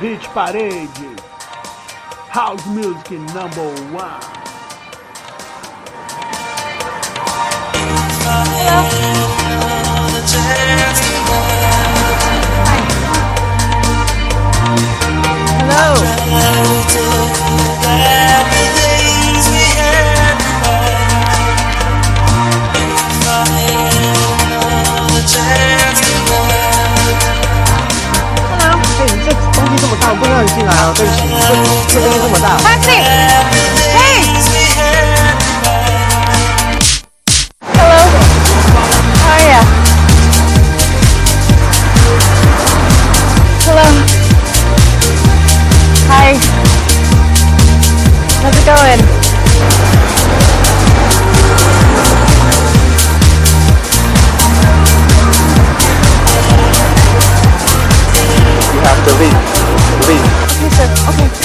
Hit Parade. House Music Number One. Hello，这么大，我不能让你进来啊，对不起，这这东西这么大。Taxi! Hey! Hello. How are ya? Hello. Hi. How's it going? Okay.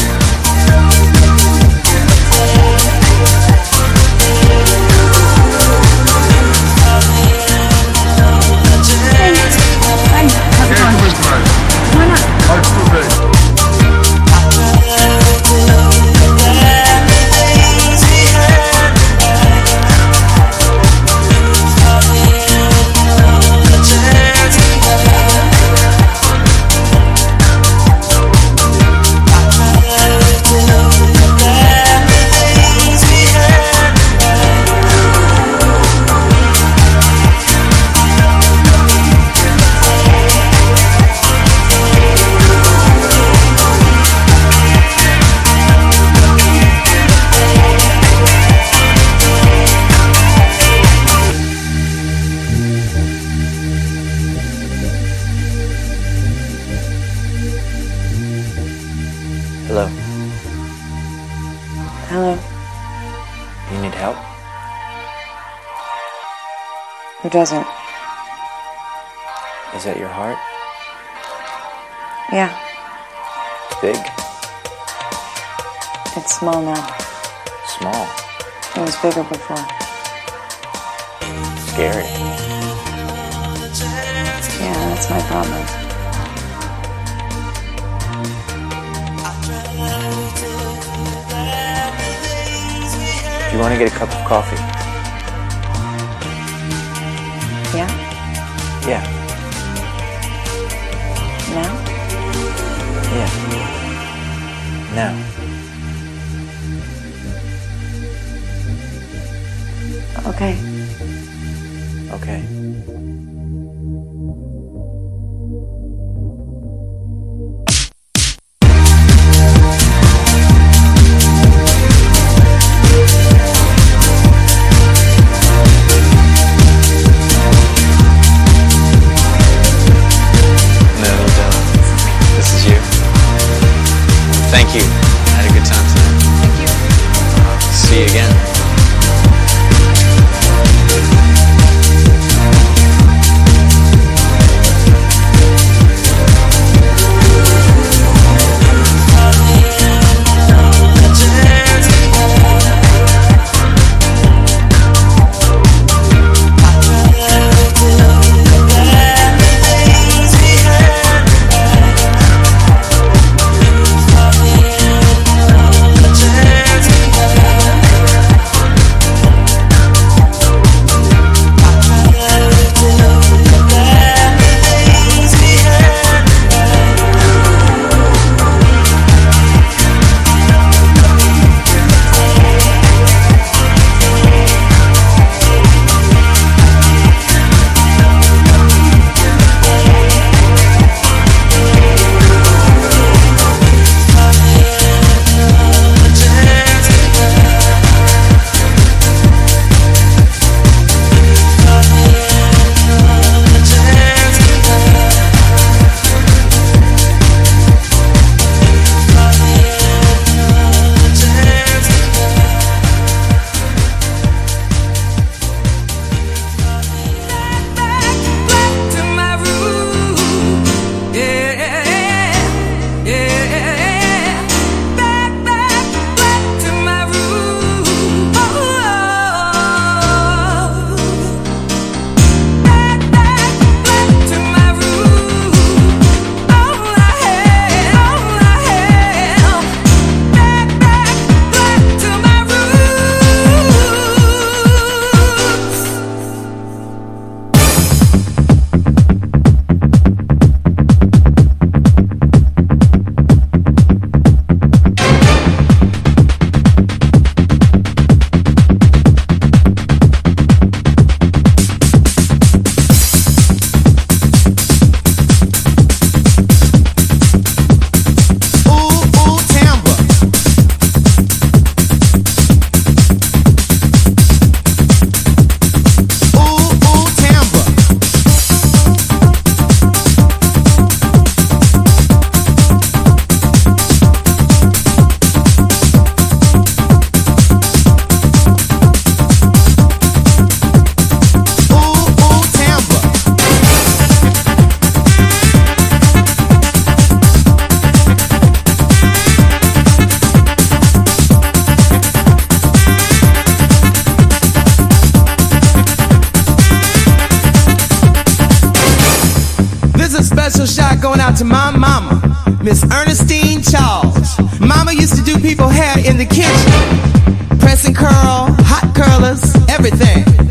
Doesn't? Is that your heart? Yeah, Big? it's small now. Small? It was bigger before. Scary? Yeah, that's my problem. Do you want to get a cup of coffee? Yeah. Now? Yeah. Now. Okay. Okay. Going out to my mama, Miss Ernestine Charles. Mama used to do people hair in the kitchen. Press and curl, hot curlers, everything.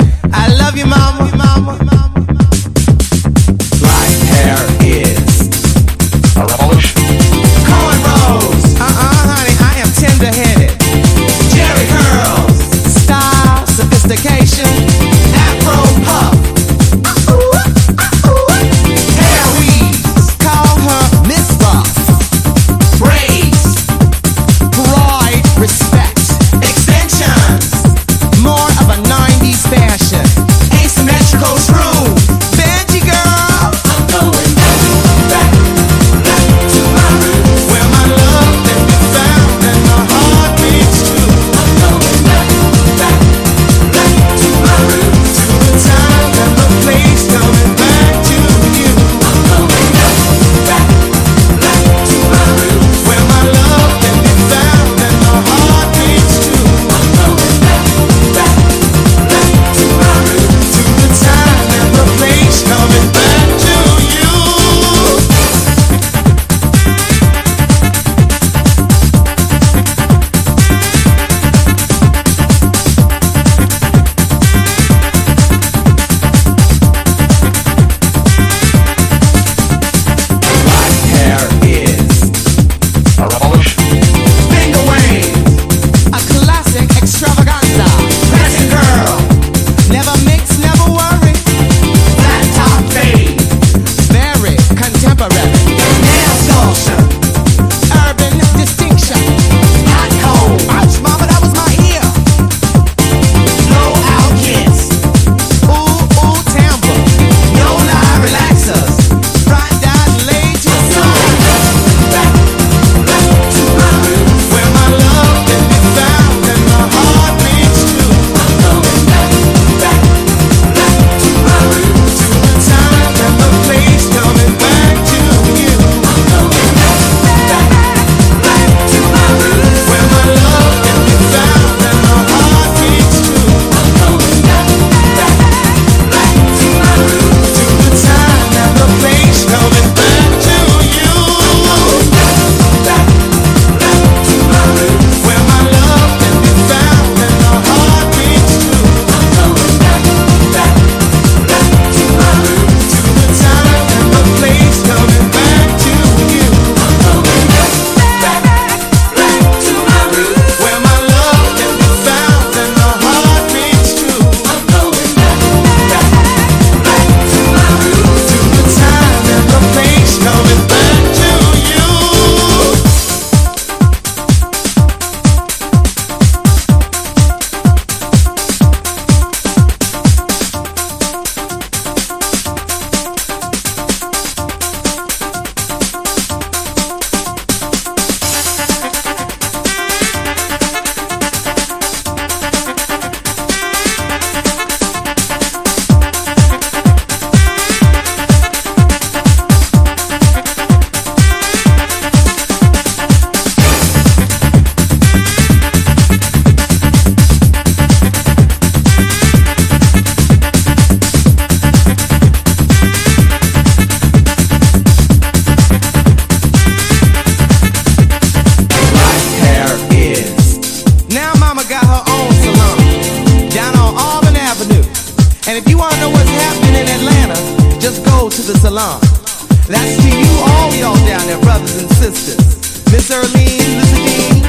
Miss Erlene, Lucy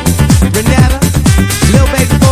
Renetta, Lil Baby.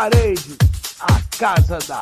parede, a casa da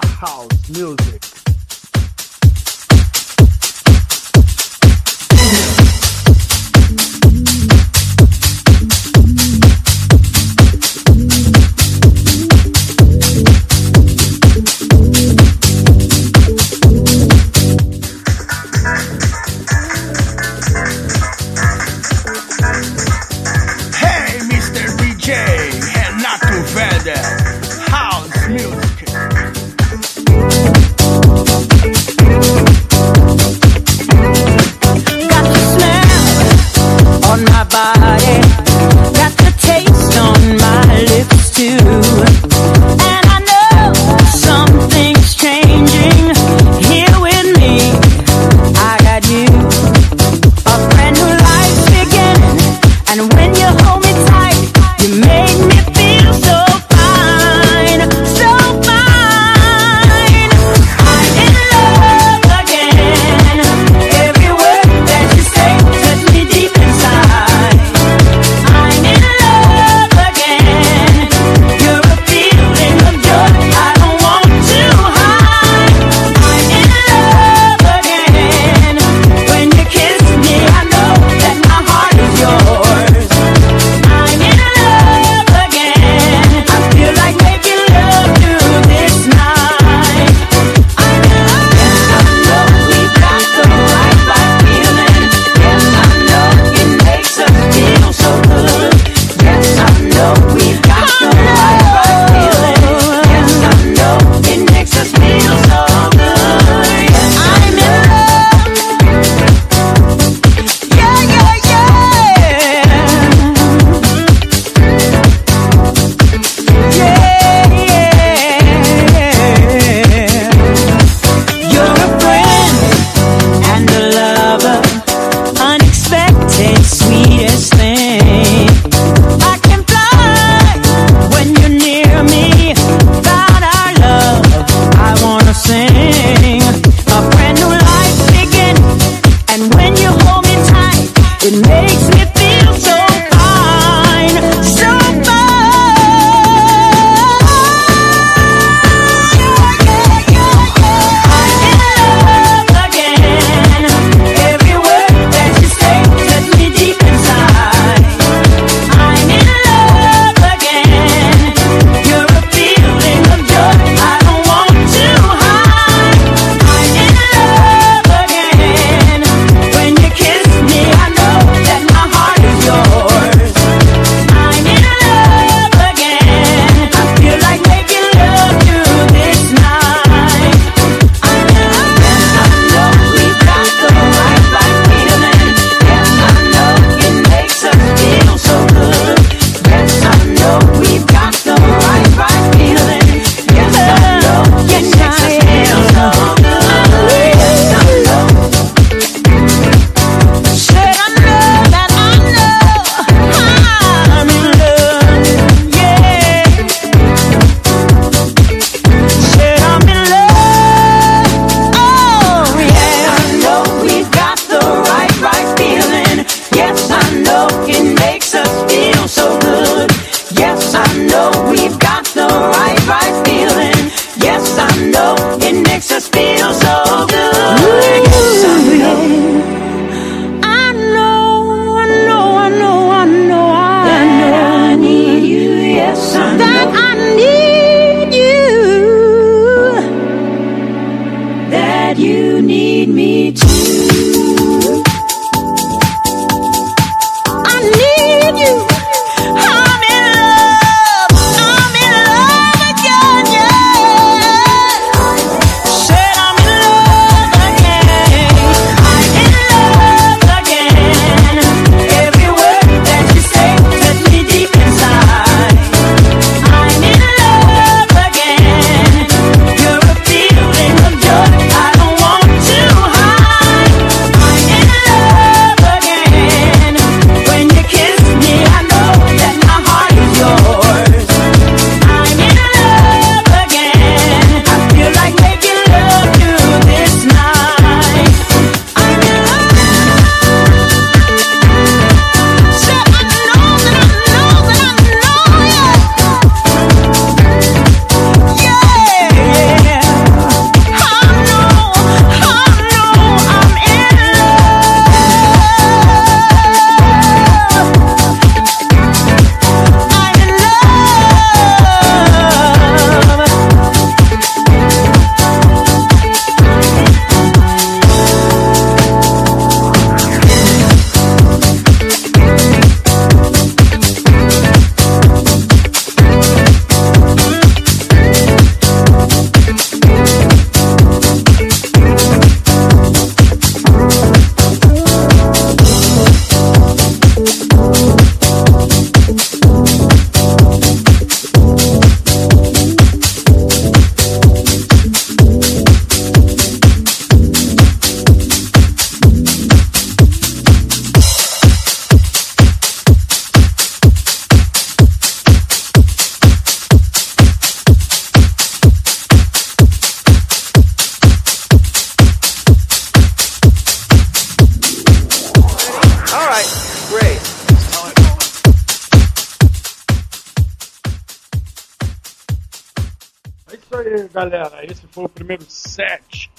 galera. Esse foi o primeiro set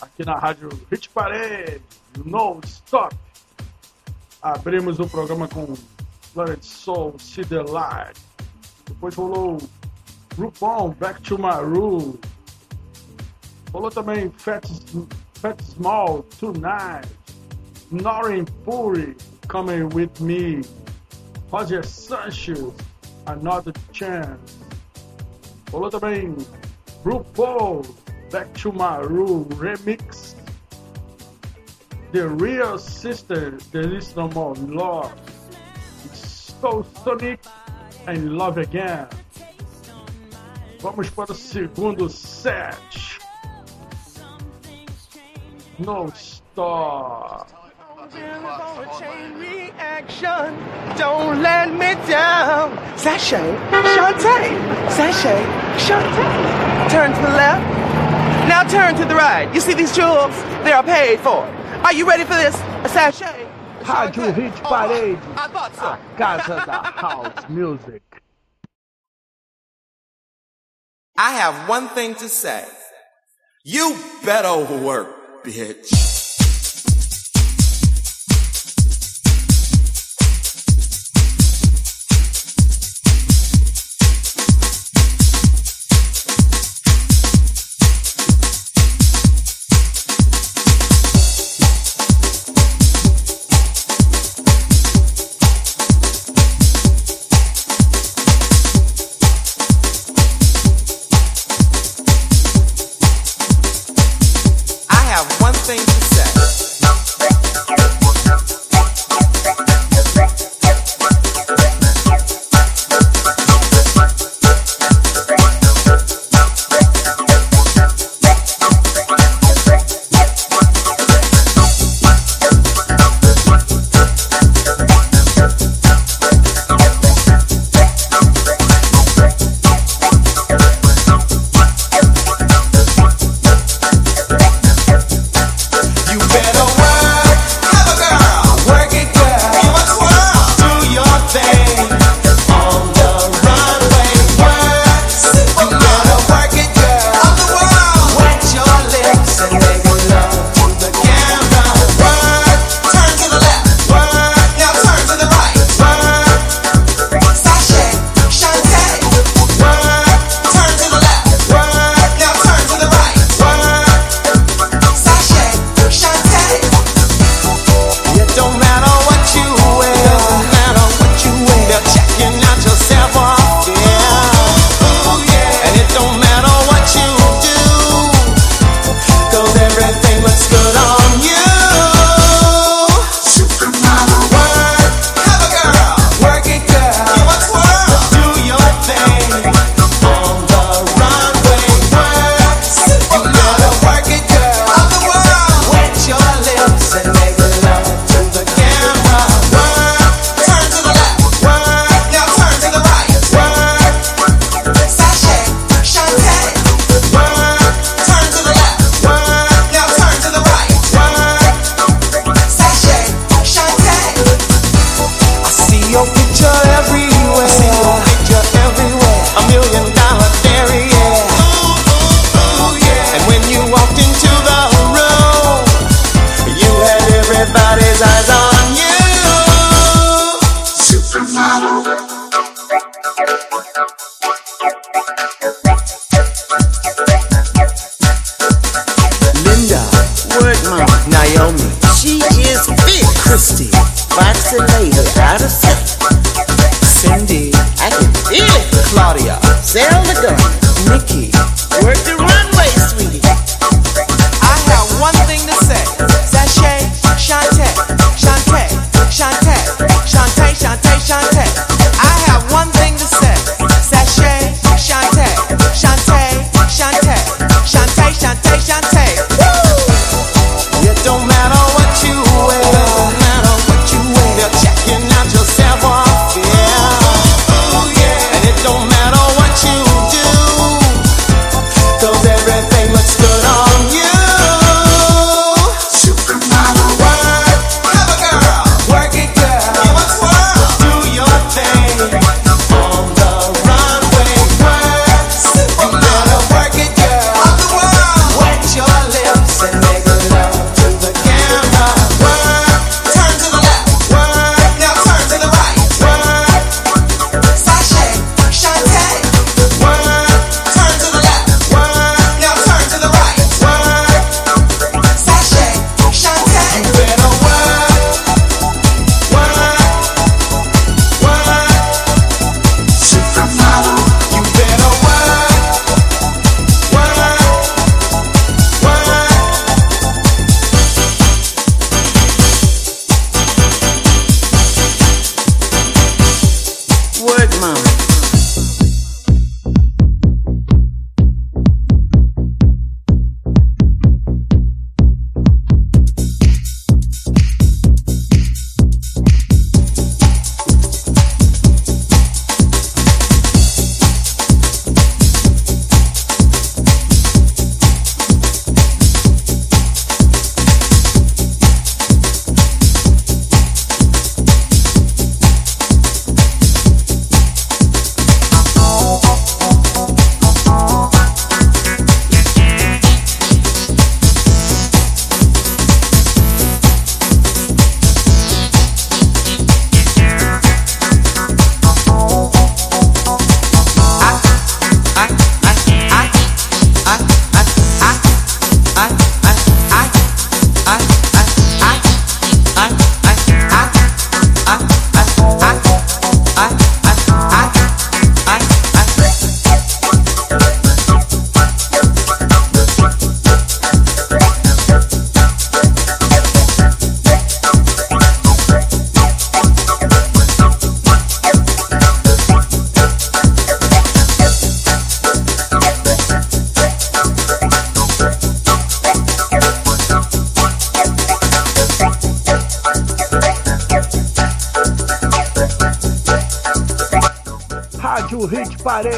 aqui na rádio Hit Parade, No Stop. Abrimos o programa com Planet Soul, See the Light. Depois rolou RuPaul, Back to My Rule. Rolou também Fat, Fat Small, Tonight. Norin Puri, Coming With Me. Roger Sanchez, Another Chance. Rolou também RuPaul Back to Maru Remix, The Real Sister, There Is No More Love, So Sonic and Love Again. Vamos para o segundo set. No Stop. a chain reaction. Don't let me down. Sashay, Shantae, Sashay, Shantae. Turn to the left. Now turn to the right. You see these jewels? They are paid for. Are you ready for this? A sashay. you Hit oh, got so casa da house music. I have one thing to say. You better work, bitch.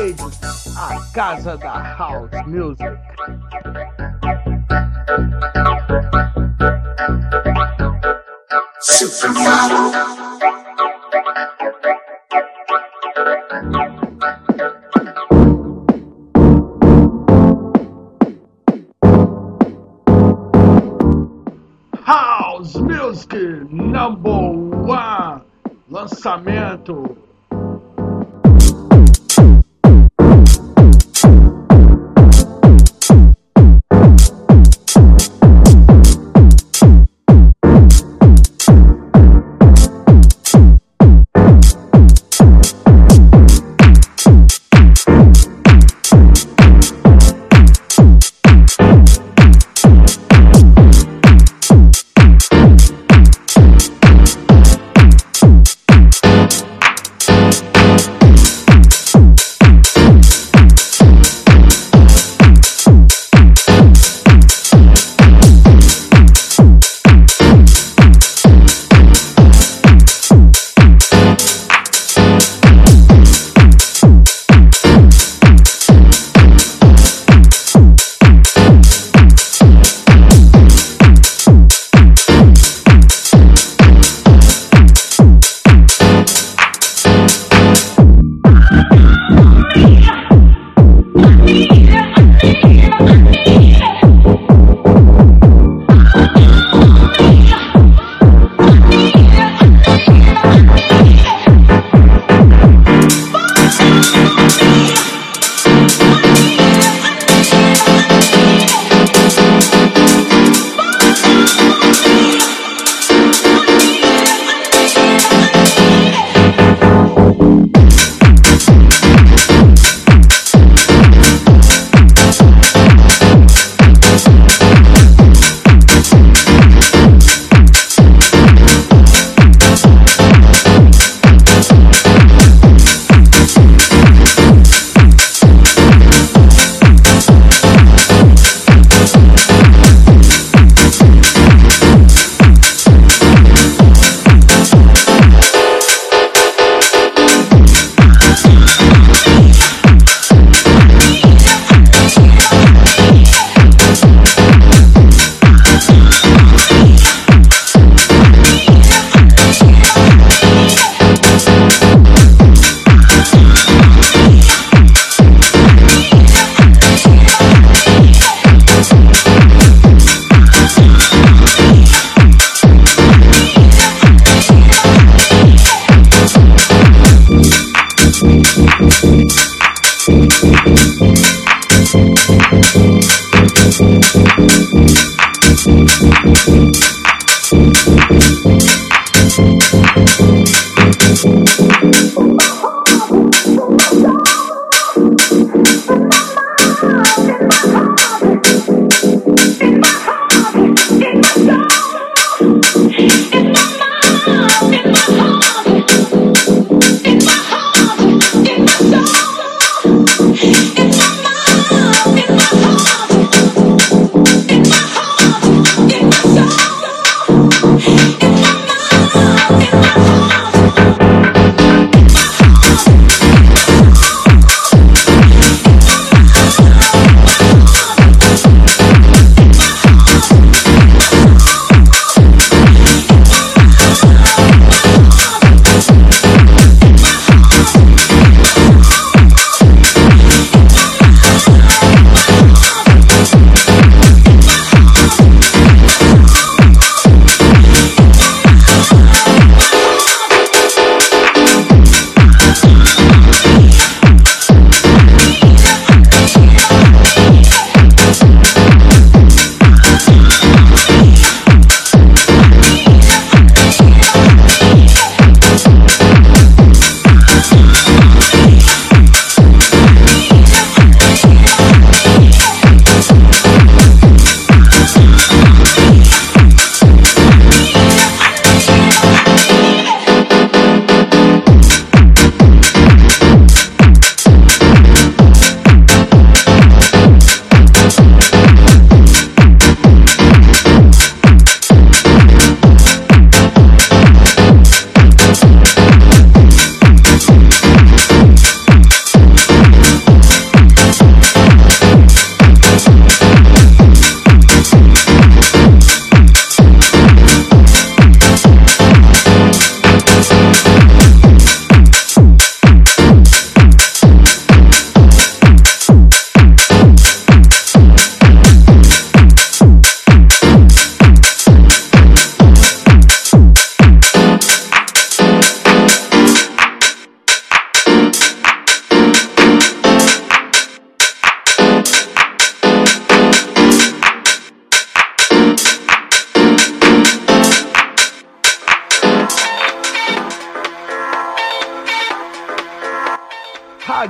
A casa da House Music.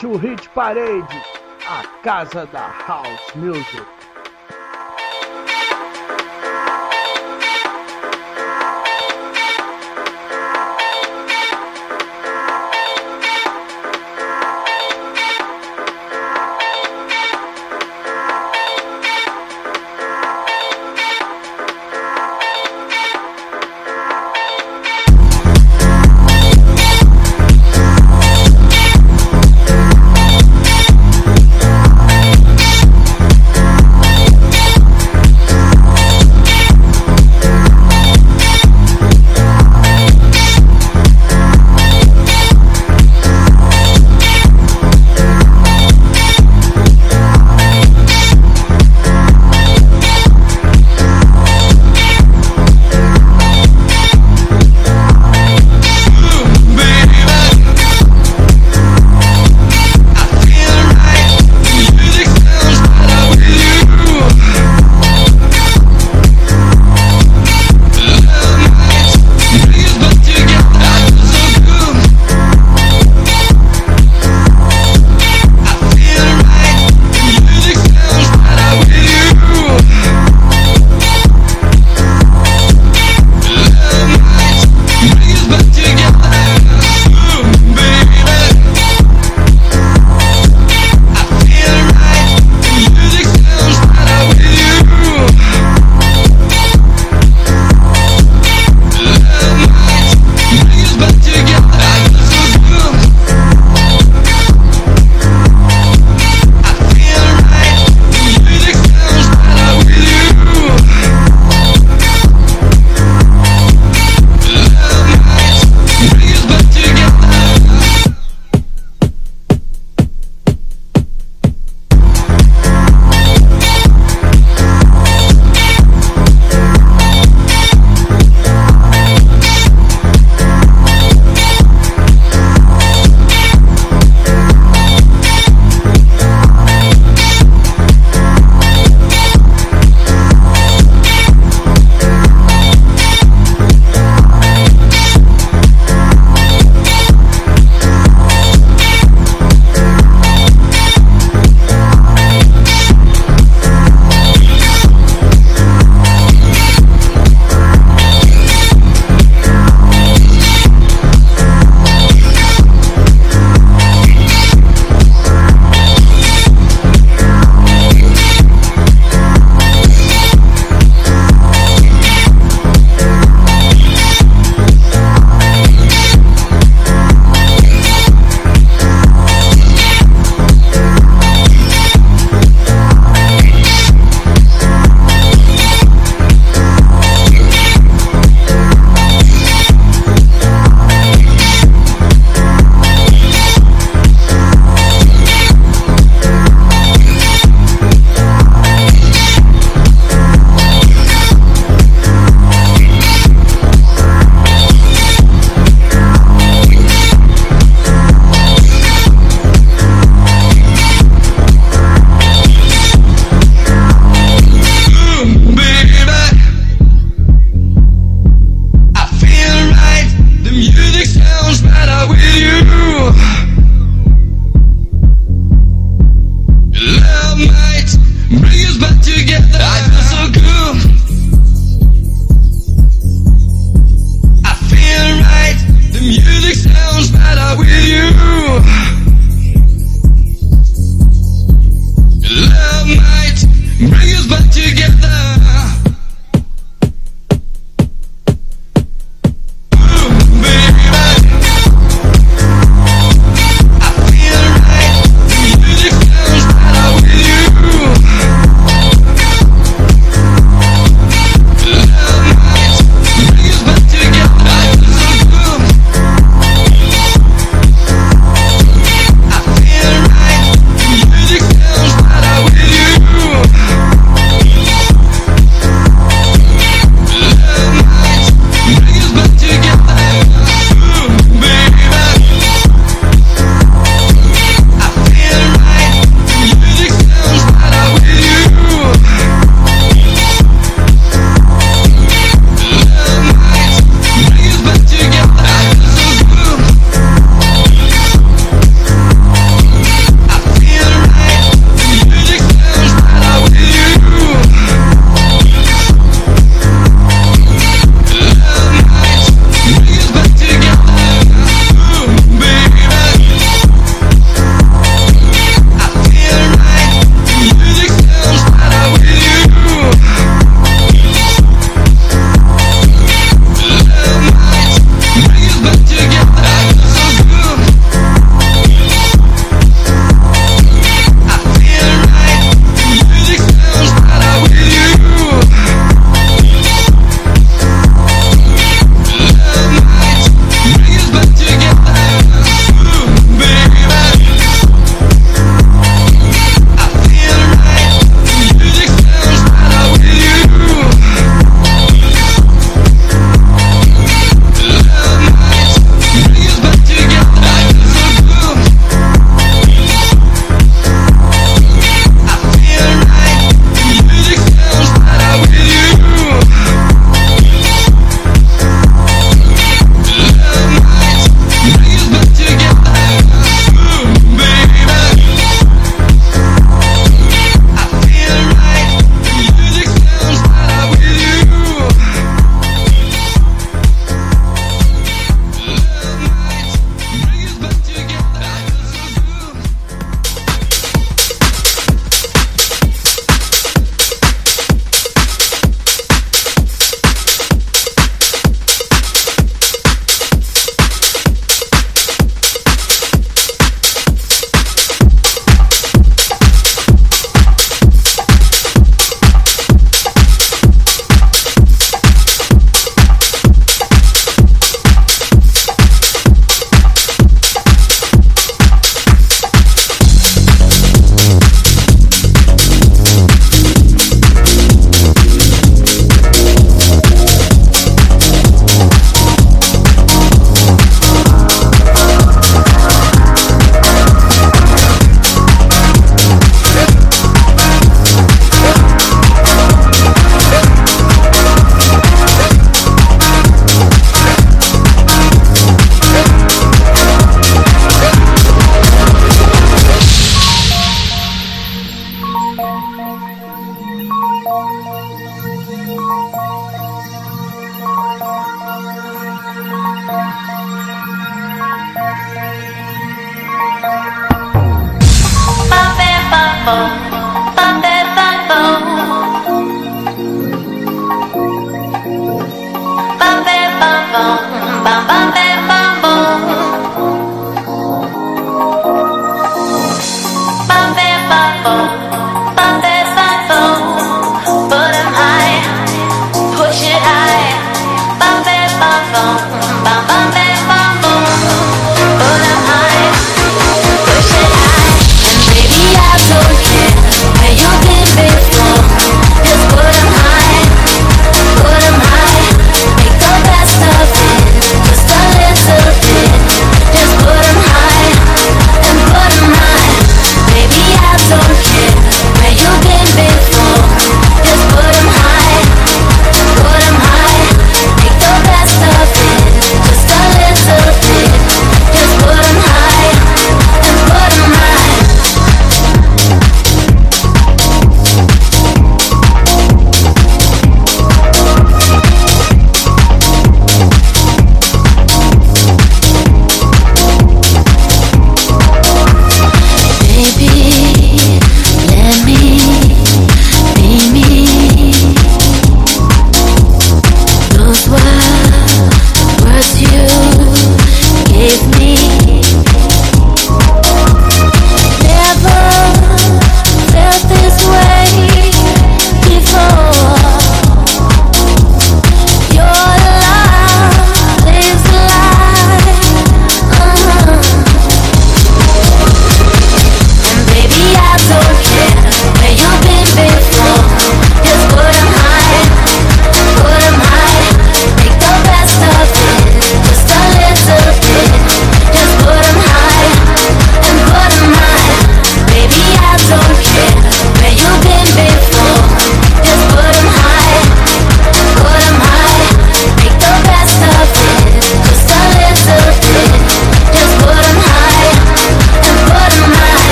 Rádio Hit Parade, a casa da House Music.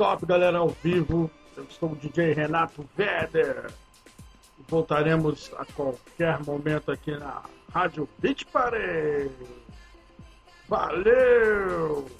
Top, galera, ao vivo. Eu sou o DJ Renato Veder. Voltaremos a qualquer momento aqui na Rádio Beach Pare. Valeu!